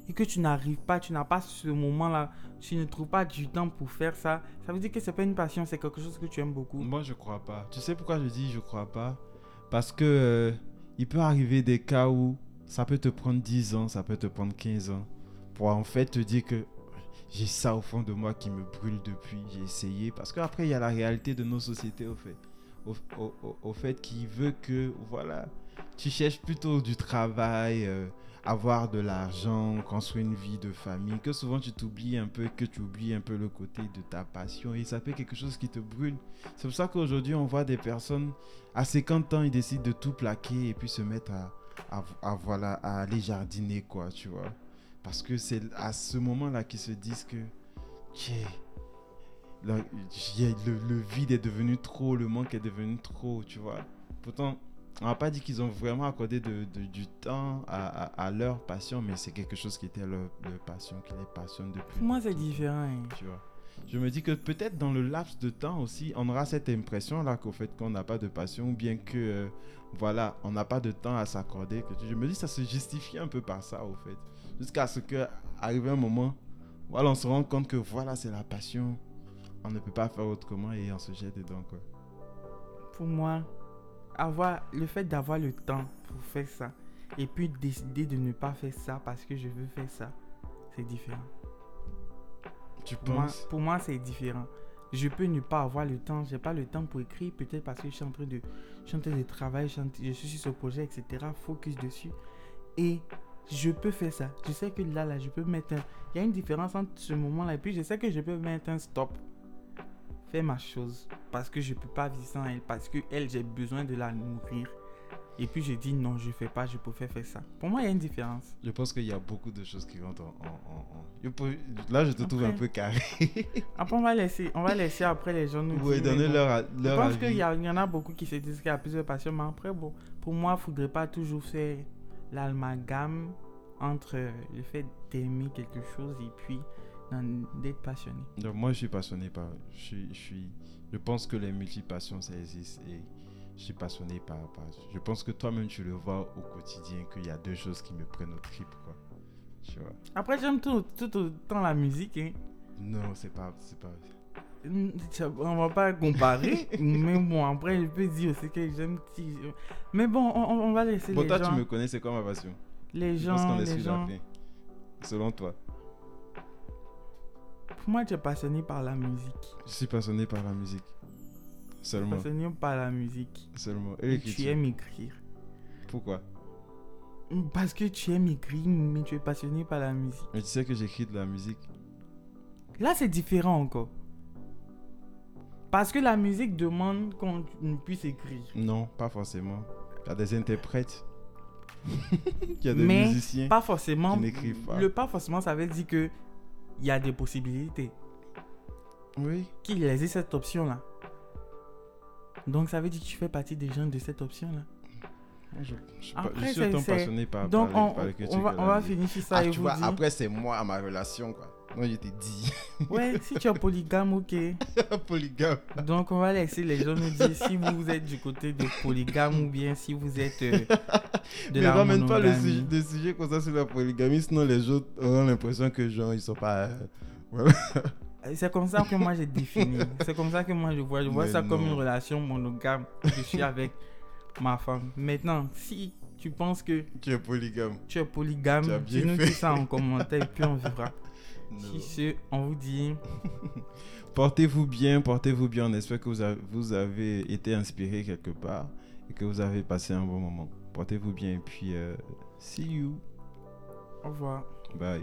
[SPEAKER 2] et que tu n'arrives pas, tu n'as pas ce moment-là, tu ne trouves pas du temps pour faire ça, ça veut dire que c'est pas une passion, c'est quelque chose que tu aimes beaucoup.
[SPEAKER 1] Moi, je crois pas. Tu sais pourquoi je dis je crois pas? Parce que euh, il peut arriver des cas où ça peut te prendre 10 ans, ça peut te prendre 15 ans pour en fait te dire que j'ai ça au fond de moi qui me brûle depuis, j'ai essayé. Parce qu'après, il y a la réalité de nos sociétés, au fait. Au fait qui veut que, voilà, tu cherches plutôt du travail, euh, avoir de l'argent, construire une vie de famille, que souvent tu t'oublies un peu, que tu oublies un peu le côté de ta passion et ça fait quelque chose qui te brûle. C'est pour ça qu'aujourd'hui, on voit des personnes à 50 ans, ils décident de tout plaquer et puis se mettre à, à, voilà, à aller jardiner, quoi, tu vois. Parce que c'est à ce moment-là qu'ils se disent que, Tchè, là, y a- le, le vide est devenu trop, le manque est devenu trop, tu vois. Pourtant, on n'a pas dit qu'ils ont vraiment accordé de, de- du temps à, à- à leur passion, mais c'est quelque chose qui était leur, leur passion, qui les passionne depuis.
[SPEAKER 2] Pour moi, c'est différent.
[SPEAKER 1] Tu vois. Je me dis que peut-être dans le laps de temps aussi, on aura cette impression là qu'au fait qu'on n'a pas de passion, ou bien que euh, voilà, on n'a pas de temps à s'accorder. Je me dis que ça se justifie un peu par ça au fait, jusqu'à ce que arrive un moment, voilà, on se rend compte que voilà, c'est la passion, on ne peut pas faire autrement et on se jette dedans quoi.
[SPEAKER 2] Pour moi, avoir le fait d'avoir le temps pour faire ça, et puis décider de ne pas faire ça parce que je veux faire ça, c'est différent.
[SPEAKER 1] Tu
[SPEAKER 2] Pour moi,
[SPEAKER 1] penses?
[SPEAKER 2] pour moi, c'est différent. Je peux ne pas avoir le temps. J'ai pas le temps pour écrire. Peut-être parce que je suis en train de, je suis en train de travailler. Je suis, en- je suis sur ce projet, etc. Focus dessus. Et je peux faire ça. Je sais que là, là, je peux mettre un... Il y a une différence entre ce moment-là. Et puis, je sais que je peux mettre un stop. Faire ma chose. Parce que je peux pas vivre sans elle. Parce que elle, j'ai besoin de la nourrir. Et puis, je dis non, je fais pas. Je préfère faire ça. Pour moi, il y a une différence.
[SPEAKER 1] Je pense qu'il y a beaucoup de choses qui rentrent en... en- en- en- Je peux- Là, je te trouve un peu carré.
[SPEAKER 2] Après, on va laisser, on va laisser après les gens nous dire,
[SPEAKER 1] donner
[SPEAKER 2] bon.
[SPEAKER 1] leur, a-
[SPEAKER 2] Je
[SPEAKER 1] leur
[SPEAKER 2] pense qu'il y, y en a beaucoup qui se disent qu'il y a plusieurs passions, mais après, bon, pour moi, il faudrait pas toujours faire l'amalgame entre le fait d'aimer quelque chose et puis d'être passionné.
[SPEAKER 1] Donc moi, je suis passionné par... Je, suis, je, suis, je pense que les multipassions, ça existe. Et je suis passionné par... par je pense que toi-même, tu le vois au quotidien, qu'il y a deux choses qui me prennent au trip, quoi. Tu vois
[SPEAKER 2] Après, j'aime tout, tout autant la musique. Hein.
[SPEAKER 1] Non, c'est pas... C'est pas...
[SPEAKER 2] On va pas comparer, mais bon, après, je peux dire aussi que j'aime. Mais bon, on, va laisser
[SPEAKER 1] Bon,
[SPEAKER 2] les
[SPEAKER 1] toi,
[SPEAKER 2] gens.
[SPEAKER 1] tu me connais, c'est quoi ma passion?
[SPEAKER 2] Les
[SPEAKER 1] Je pense
[SPEAKER 2] gens,
[SPEAKER 1] qu'on est
[SPEAKER 2] les gens.
[SPEAKER 1] Selon toi.
[SPEAKER 2] Moi, tu es passionné par la musique.
[SPEAKER 1] Je suis passionné par la musique. Seulement.
[SPEAKER 2] Passionné par la musique.
[SPEAKER 1] Seulement. Et
[SPEAKER 2] Tu aimes écrire.
[SPEAKER 1] Pourquoi?
[SPEAKER 2] Parce que tu aimes écrire, mais tu es passionné par la musique.
[SPEAKER 1] Mais tu sais que j'écris de la musique.
[SPEAKER 2] Là, c'est différent encore. Parce que la musique demande qu'on puisse écrire.
[SPEAKER 1] Non, pas forcément. Il y a des interprètes. Il y a des
[SPEAKER 2] Mais
[SPEAKER 1] musiciens.
[SPEAKER 2] Pas forcément.
[SPEAKER 1] Qui pas.
[SPEAKER 2] Le pas forcément, ça veut dire que il y a des possibilités.
[SPEAKER 1] Oui.
[SPEAKER 2] Qu'il ait cette option-là. Donc, ça veut dire que tu fais partie des gens de cette option-là.
[SPEAKER 1] Je, je suis, pas-
[SPEAKER 2] Après,
[SPEAKER 1] je suis
[SPEAKER 2] c'est-
[SPEAKER 1] autant passionné par,
[SPEAKER 2] Donc,
[SPEAKER 1] par,
[SPEAKER 2] on,
[SPEAKER 1] par
[SPEAKER 2] on va, on va finir sur ça
[SPEAKER 1] Ah,
[SPEAKER 2] et
[SPEAKER 1] tu
[SPEAKER 2] vous
[SPEAKER 1] vois, après, c'est moi, ma relation, quoi. Moi, je t'ai dit.
[SPEAKER 2] Ouais, si tu es polygame, ok.
[SPEAKER 1] Polygame.
[SPEAKER 2] Donc, on va laisser les gens nous dire si vous êtes du côté de polygame ou bien si vous êtes euh, de
[SPEAKER 1] Mais
[SPEAKER 2] la
[SPEAKER 1] ramène pas le sujet, des sujets comme ça sur la polygamie, sinon les autres auront l'impression que, genre, ils sont pas. euh, voilà.
[SPEAKER 2] C'est comme ça que moi j'ai défini. C'est comme ça que moi je vois. Je vois
[SPEAKER 1] Mais
[SPEAKER 2] ça comme une relation monogame. Je suis avec ma femme. Maintenant, si tu penses que
[SPEAKER 1] Tu es polygame.
[SPEAKER 2] tu es polygame, dis-nous tout ça en commentaire et puis on verra. Si ce, on vous dit
[SPEAKER 1] Portez-vous bien, portez-vous bien. On espère que vous avez, vous avez été inspiré quelque part et que vous avez passé un bon moment. Portez-vous bien et puis, euh, see you.
[SPEAKER 2] au revoir.
[SPEAKER 1] Bye.